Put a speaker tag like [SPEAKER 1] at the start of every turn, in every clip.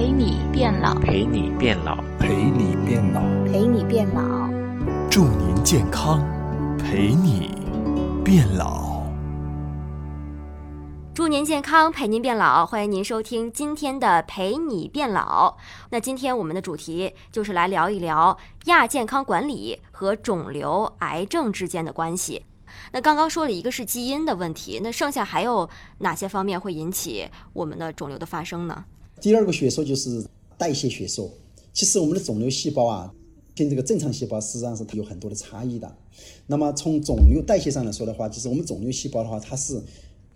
[SPEAKER 1] 陪你变老，
[SPEAKER 2] 陪你变老，
[SPEAKER 3] 陪你变老，
[SPEAKER 4] 陪你变老，
[SPEAKER 3] 祝您健康，陪你变老。
[SPEAKER 5] 祝您健康，陪您变老。欢迎您收听今天的《陪你变老》。那今天我们的主题就是来聊一聊亚健康管理和肿瘤、癌症之间的关系。那刚刚说了一个是基因的问题，那剩下还有哪些方面会引起我们的肿瘤的发生呢？
[SPEAKER 6] 第二个学说就是代谢学说。其实我们的肿瘤细胞啊，跟这个正常细胞实际上是有很多的差异的。那么从肿瘤代谢上来说的话，就是我们肿瘤细胞的话，它是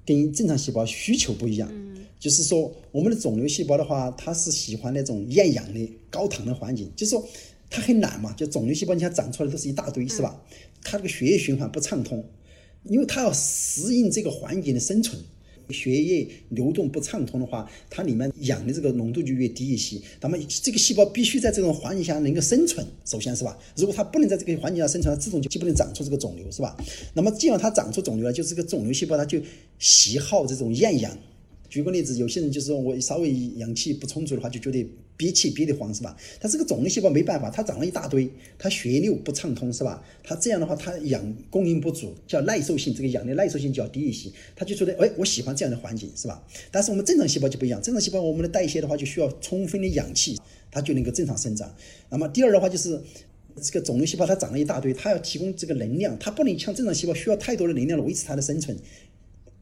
[SPEAKER 6] 跟正常细胞需求不一样。就是说我们的肿瘤细胞的话，它是喜欢那种厌氧的高糖的环境，就是说它很懒嘛。就肿瘤细胞，你看长出来都是一大堆，是吧？它这个血液循环不畅通，因为它要适应这个环境的生存。血液流动不畅通的话，它里面氧的这个浓度就越低一些。那么这个细胞必须在这种环境下能够生存，首先是吧？如果它不能在这个环境下生存，它自动就就不能长出这个肿瘤，是吧？那么既然它长出肿瘤了，就是这个肿瘤细胞它就喜好这种厌氧。举个例子，有些人就是说我稍微氧气不充足的话，就觉得憋气憋得慌，是吧？它这个肿瘤细胞没办法，它长了一大堆，它血流不畅通，是吧？它这样的话，它氧供应不足，叫耐受性，这个氧的耐受性就要低一些。它就觉得，哎，我喜欢这样的环境，是吧？但是我们正常细胞就不一样，正常细胞我们的代谢的话，就需要充分的氧气，它就能够正常生长。那么第二的话就是，这个肿瘤细胞它长了一大堆，它要提供这个能量，它不能像正常细胞需要太多的能量来维持它的生存。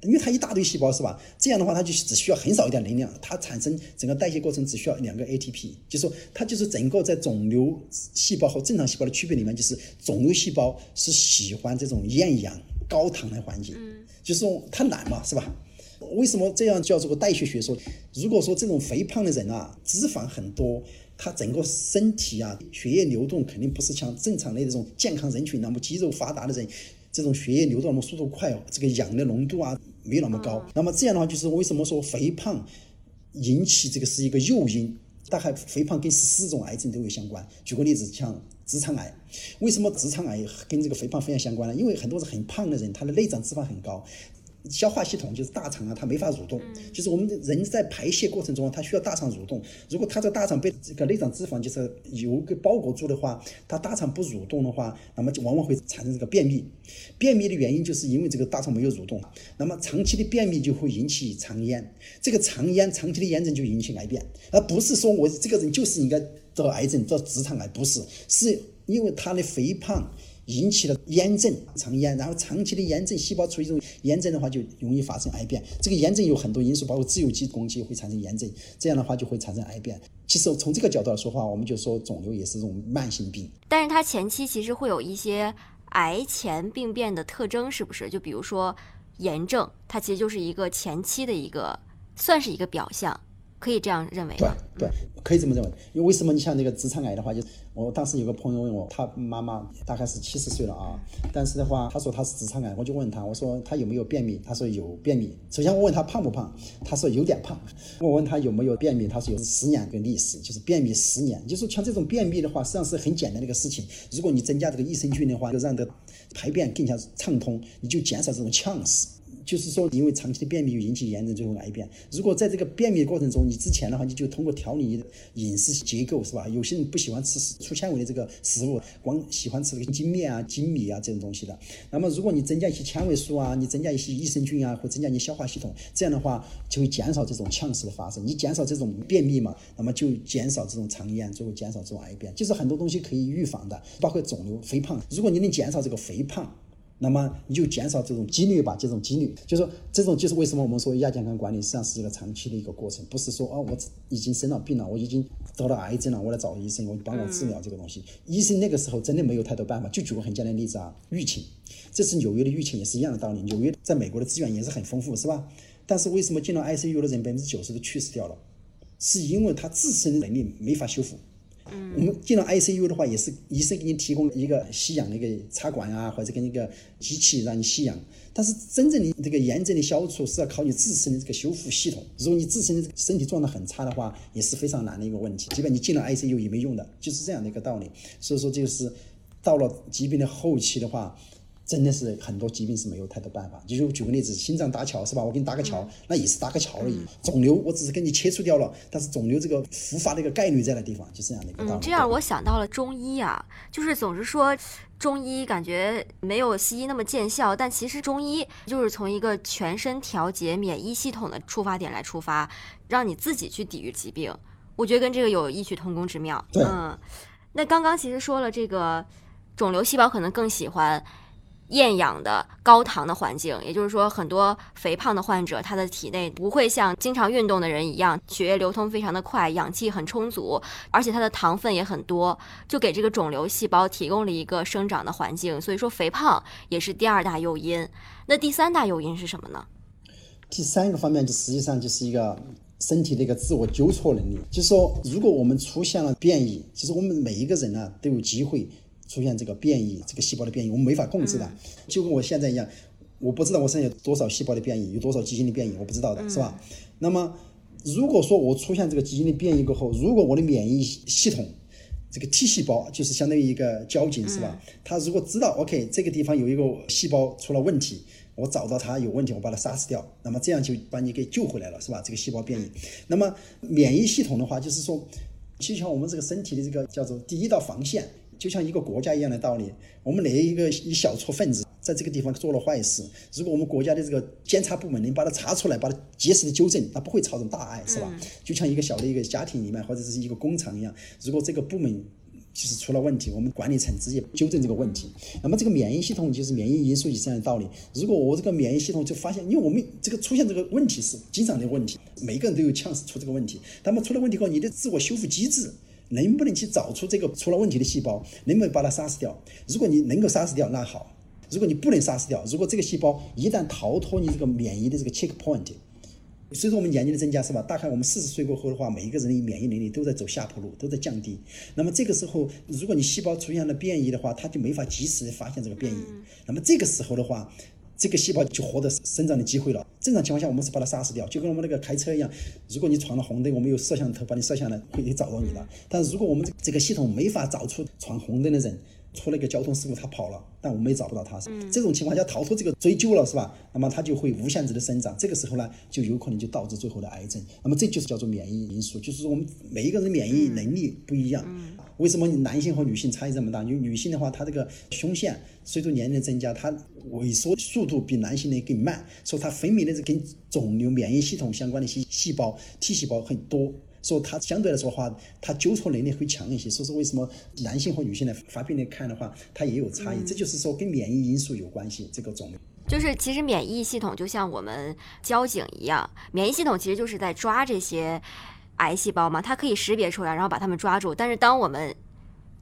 [SPEAKER 6] 因为它一大堆细胞是吧？这样的话，它就只需要很少一点能量，它产生整个代谢过程只需要两个 ATP。就说它就是整个在肿瘤细胞和正常细胞的区别里面，就是肿瘤细胞是喜欢这种厌氧高糖的环境，就是说它懒嘛，是吧？为什么这样叫做个代谢学说？如果说这种肥胖的人啊，脂肪很多，他整个身体啊，血液流动肯定不是像正常的这种健康人群那么肌肉发达的人，这种血液流动那么速度快哦，这个氧的浓度啊。没有那么高，那么这样的话，就是为什么说肥胖引起这个是一个诱因？大概肥胖跟十四种癌症都有相关。举个例子，像直肠癌，为什么直肠癌跟这个肥胖非常相关呢？因为很多是很胖的人，他的内脏脂肪很高。消化系统就是大肠啊，它没法蠕动。就是我们人在排泄过程中，它需要大肠蠕动。如果它这个大肠被这个内脏脂肪就是油给包裹住的话，它大肠不蠕动的话，那么就往往会产生这个便秘。便秘的原因就是因为这个大肠没有蠕动。那么长期的便秘就会引起肠炎，这个肠炎长期的炎症就引起癌变，而不是说我这个人就是应该得癌症、得直肠癌，不是，是因为他的肥胖。引起了炎症、肠炎，然后长期的炎症细胞处于这种炎症的话，就容易发生癌变。这个炎症有很多因素，包括自由基攻击会产生炎症，这样的话就会产生癌变。其实从这个角度来说话，我们就说肿瘤也是这种慢性病。
[SPEAKER 5] 但是它前期其实会有一些癌前病变的特征，是不是？就比如说炎症，它其实就是一个前期的一个，算是一个表象。可以这样认为
[SPEAKER 6] 对对，可以这么认为。因为为什么你像那个直肠癌的话，就我当时有个朋友问我，他妈妈大概是七十岁了啊，但是的话，他说他是直肠癌，我就问他，我说他有没有便秘？他说有便秘。首先我问他胖不胖，他说有点胖。我问他有没有便秘，他说有十年的历史，就是便秘十年。就是像这种便秘的话，实际上是很简单的一个事情。如果你增加这个益生菌的话，就让这排便更加畅通，你就减少这种呛死。就是说，因为长期的便秘引起炎症，最后癌变。如果在这个便秘过程中，你之前的话，你就通过调理你的饮食结构，是吧？有些人不喜欢吃粗纤维的这个食物，光喜欢吃这个精面啊、精米啊这种东西的。那么，如果你增加一些纤维素啊，你增加一些益生菌啊，或增加你消化系统，这样的话就会减少这种呛食的发生。你减少这种便秘嘛，那么就减少这种肠炎，最后减少这种癌变。就是很多东西可以预防的，包括肿瘤、肥胖。如果你能减少这个肥胖，那么你就减少这种几率吧，这种几率，就是说这种就是为什么我们说亚健康管理实际上是一个长期的一个过程，不是说哦我已经生了病了，我已经得了癌症了，我来找医生，我帮我治疗这个东西。医生那个时候真的没有太多办法。就举个很简单的例子啊，疫情，这次纽约的疫情也是一样的道理。纽约在美国的资源也是很丰富，是吧？但是为什么进了 ICU 的人百分之九十都去世掉了？是因为他自身的能力没法修复。我们进了 ICU 的话，也是医生给你提供一个吸氧的一个插管啊，或者跟一个机器让你吸氧。但是真正的这个炎症的消除是要靠你自身的这个修复系统。如果你自身的身体状态很差的话，也是非常难的一个问题。即便你进了 ICU 也没用的，就是这样的一个道理。所以说，就是到了疾病的后期的话。真的是很多疾病是没有太多办法。就就举个例子，心脏搭桥是吧？我给你搭个桥，那也是搭个桥而已。肿瘤我只是给你切除掉了，但是肿瘤这个复发的一个概率在那地方，就这样的一个道
[SPEAKER 5] 嗯，
[SPEAKER 6] 理。
[SPEAKER 5] 这样我想到了中医啊，就是总是说中医感觉没有西医那么见效，但其实中医就是从一个全身调节免疫系统的出发点来出发，让你自己去抵御疾病。我觉得跟这个有异曲同工之妙。
[SPEAKER 6] 对
[SPEAKER 5] 嗯，那刚刚其实说了，这个肿瘤细胞可能更喜欢。厌氧的高糖的环境，也就是说，很多肥胖的患者，他的体内不会像经常运动的人一样，血液流通非常的快，氧气很充足，而且它的糖分也很多，就给这个肿瘤细胞提供了一个生长的环境。所以说，肥胖也是第二大诱因。那第三大诱因是什么呢？
[SPEAKER 6] 第三个方面就实际上就是一个身体的一个自我纠错能力，就是说，如果我们出现了变异，其实我们每一个人呢都有机会出现这个变异，这个细胞的变异，我们没法控制的，就跟我现在一样，我不知道我身上有多少细胞的变异，有多少基因的变异，我不知道的，是吧？那么如果说我出现这个基因的变异过后，如果我的免疫系统这个 T 细胞就是相当于一个交警，是吧？它如果知道 OK 这个地方有一个细胞出了问题，我找到它有问题，我把它杀死掉，那么这样就把你给救回来了，是吧？这个细胞变异，那么免疫系统的话，就是说，就像我们这个身体的这个叫做第一道防线，就像一个国家一样的道理。我们哪一个一小撮分子在这个地方做了坏事，如果我们国家的这个监察部门能把它查出来，把它及时的纠正，那不会造成大碍，是吧？就像一个小的一个家庭里面或者是一个工厂一样，如果这个部门就是出了问题，我们管理层直接纠正这个问题。那么这个免疫系统就是免疫因素，是这样的道理。如果我这个免疫系统就发现，因为我们这个出现这个问题是经常的问题，每个人都有 chance 出这个问题。那么出了问题后，你的自我修复机制能不能去找出这个出了问题的细胞，能不能把它杀死掉？如果你能够杀死掉，那好；如果你不能杀死掉，如果这个细胞一旦逃脱你这个免疫的这个 checkpoint，随着我们年龄的增加，是吧？大概我们四十岁过后的话，每一个人的免疫能力都在走下坡路，都在降低。那么这个时候，如果你细胞出现了变异的话，它就没法及时的发现这个变异。那么这个时候的话，这个细胞就获得生长的机会了。正常情况下，我们是把它杀死掉，就跟我们那个开车一样，如果你闯了红灯，我们有摄像头把你摄下来，会找到你的。但是如果我们这个系统没法找出闯红灯的人，出了一个交通事故，他跑了，但我们也找不到他。这种情况下逃脱这个追究了，是吧？那么他就会无限制的生长，这个时候呢，就有可能就导致最后的癌症。那么这就是叫做免疫因素，就是说我们每一个人免疫能力不一样。为什么男性和女性差异这么大？因为女性的话，她这个胸腺随着年龄的增加，它萎缩速度比男性的更慢，所以它分泌的是跟肿瘤免疫系统相关的一些细胞 T 细胞很多。所以它相对来说的话，它纠错能力会强一些。所以说为什么男性和女性的发病率看的话，它也有差异。这就是说跟免疫因素有关系。这个肿瘤
[SPEAKER 5] 就是其实免疫系统就像我们交警一样，免疫系统其实就是在抓这些癌细胞嘛，它可以识别出来，然后把它们抓住。但是当我们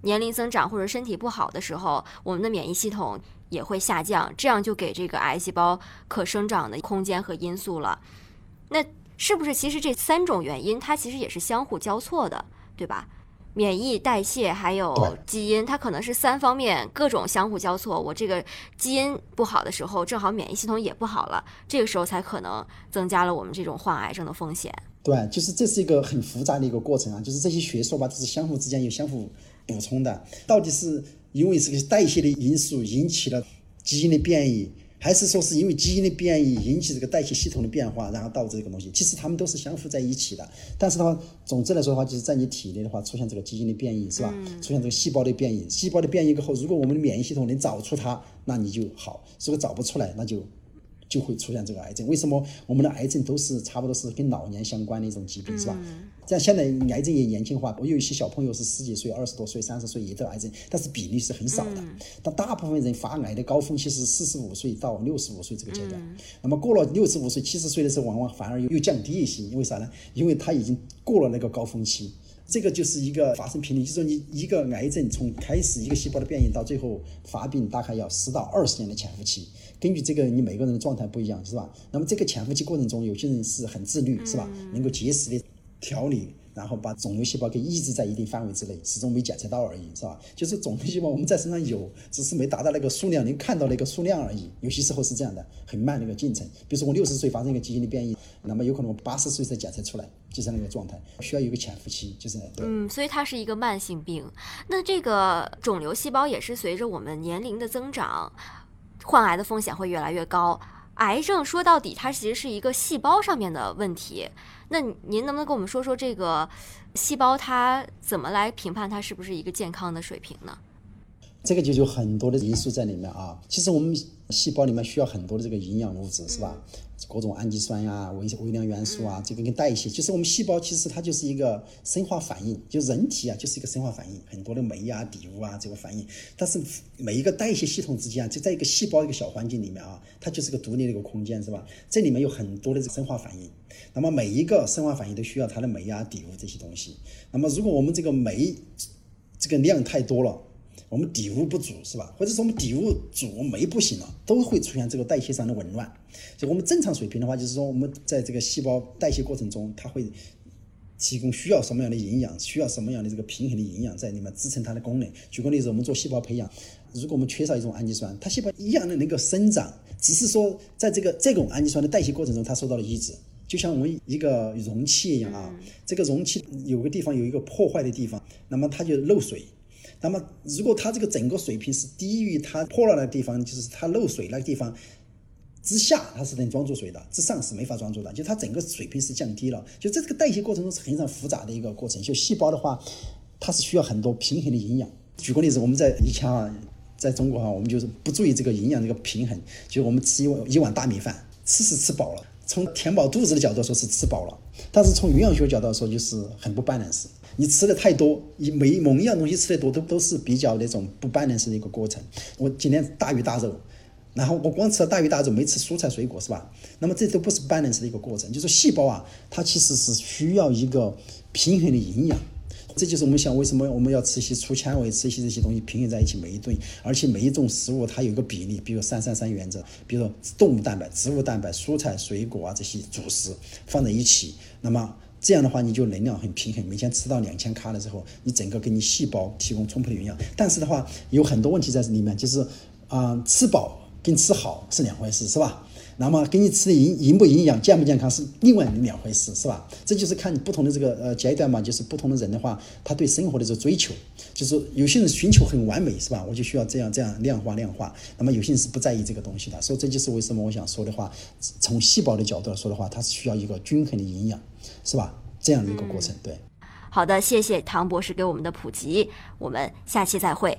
[SPEAKER 5] 年龄增长或者身体不好的时候，我们的免疫系统也会下降，这样就给这个癌细胞可生长的空间和因素了。那是不是其实这三种原因它其实也是相互交错的，对吧？免疫、代谢还有基因，它可能是三方面各种相互交错。我这个基因不好的时候，正好免疫系统也不好了，这个时候才可能增加了我们这种患癌症的风险。
[SPEAKER 6] 对，就是这是一个很复杂的一个过程啊，就是这些学说吧，都是相互之间有相互补充的。到底是因为这个代谢的因素引起了基因的变异，还是说是因为基因的变异引起这个代谢系统的变化，然后导致这个东西？其实它们都是相互在一起的。但是的话，总之来说的话，就是在你体内的话出现这个基因的变异，是吧？出现这个细胞的变异，细胞的变异过后，如果我们的免疫系统能找出它，那你就好；如果找不出来，那就就会出现这个癌症。为什么我们的癌症都是差不多是跟老年相关的一种疾病，是吧？这样现在癌症也年轻化，我有一些小朋友是十几岁、二十多岁、三十岁也得癌症，但是比例是很少的。但大部分人发癌的高峰期是四十五岁到六十五岁这个阶段。那么过了六十五岁、七十岁的时候，往往反而又又降低一些，因为啥呢？因为他已经过了那个高峰期。这个就是一个发生频率，就是说你一个癌症从开始一个细胞的变异到最后发病，大概要十到二十年的潜伏期。根据这个，你每个人的状态不一样，是吧？那么这个潜伏期过程中，有些人是很自律，是吧？能够及时的调理，然后把肿瘤细胞给抑制在一定范围之内，始终没检测到而已，是吧？就是肿瘤细胞我们在身上有，只是没达到那个数量，能看到那个数量而已。有些时候是这样的，很慢的一个进程。比如说我六十岁发生一个基因的变异，那么有可能我八十岁才检测出来，就是那个状态，需要有一个潜伏期，就是。
[SPEAKER 5] 嗯，所以它是一个慢性病。那这个肿瘤细胞也是随着我们年龄的增长。患癌的风险会越来越高。癌症说到底，它其实是一个细胞上面的问题。那您能不能跟我们说说这个细胞它怎么来评判它是不是一个健康的水平呢？
[SPEAKER 6] 这个就有很多的因素在里面啊。其实我们细胞里面需要很多的这个营养物质，是吧？各种氨基酸呀、微微量元素啊，这个跟代谢，就是我们细胞其实它就是一个生化反应，就人体啊就是一个生化反应，很多的酶啊、底物啊这个反应。但是每一个代谢系统之间啊，就在一个细胞一个小环境里面啊，它就是个独立的一个空间，是吧？这里面有很多的这个生化反应。那么每一个生化反应都需要它的酶啊、底物这些东西。那么如果我们这个酶这个量太多了，我们底物不足是吧？或者说我们底物足酶不行了，都会出现这个代谢上的紊乱。就我们正常水平的话，就是说我们在这个细胞代谢过程中，它会提供需要什么样的营养，需要什么样的这个平衡的营养在里面支撑它的功能。举个例子，我们做细胞培养，如果我们缺少一种氨基酸，它细胞一样的能够生长，只是说在这个这种氨基酸的代谢过程中，它受到了抑制。就像我们一个容器一样啊，这个容器有个地方有一个破坏的地方，那么它就漏水。那么，如果它这个整个水平是低于它破了的地方，就是它漏水那个地方之下，它是能装住水的；之上是没法装住的。就它整个水平是降低了。就在这个代谢过程中是非常复杂的一个过程。就细胞的话，它是需要很多平衡的营养。举个例子，我们在以前啊，在中国啊，我们就是不注意这个营养这个平衡，就我们吃一碗一碗大米饭，吃是吃饱了，从填饱肚子的角度说是吃饱了，但是从营养学角度说就是很不 balance。你吃的太多，你每某一样东西吃的多，都都是比较那种不 balance 的一个过程。我今天大鱼大肉，然后我光吃了大鱼大肉，没吃蔬菜水果，是吧？那么这都不是 balance 的一个过程。就是细胞啊，它其实是需要一个平衡的营养。这就是我们想为什么我们要吃些粗纤维，吃些这些东西平衡在一起每一顿，而且每一种食物它有一个比例，比如三三三原则，比如说动物蛋白、植物蛋白、蔬菜水果啊这些主食放在一起，那么。这样的话，你就能量很平衡，每天吃到两千卡的时候，你整个给你细胞提供充沛的营养。但是的话，有很多问题在这里面，就是啊，吃饱跟吃好是两回事，是吧？那么给你吃的营营不营养、健不健康是另外两回事，是吧？这就是看你不同的这个呃阶段嘛，就是不同的人的话，他对生活的这个追求，就是有些人寻求很完美，是吧？我就需要这样这样量化量化。那么有些人是不在意这个东西的，所以这就是为什么我想说的话，从细胞的角度来说的话，它是需要一个均衡的营养，是吧？这样的一个过程，对。
[SPEAKER 5] 好的，谢谢唐博士给我们的普及，我们下期再会。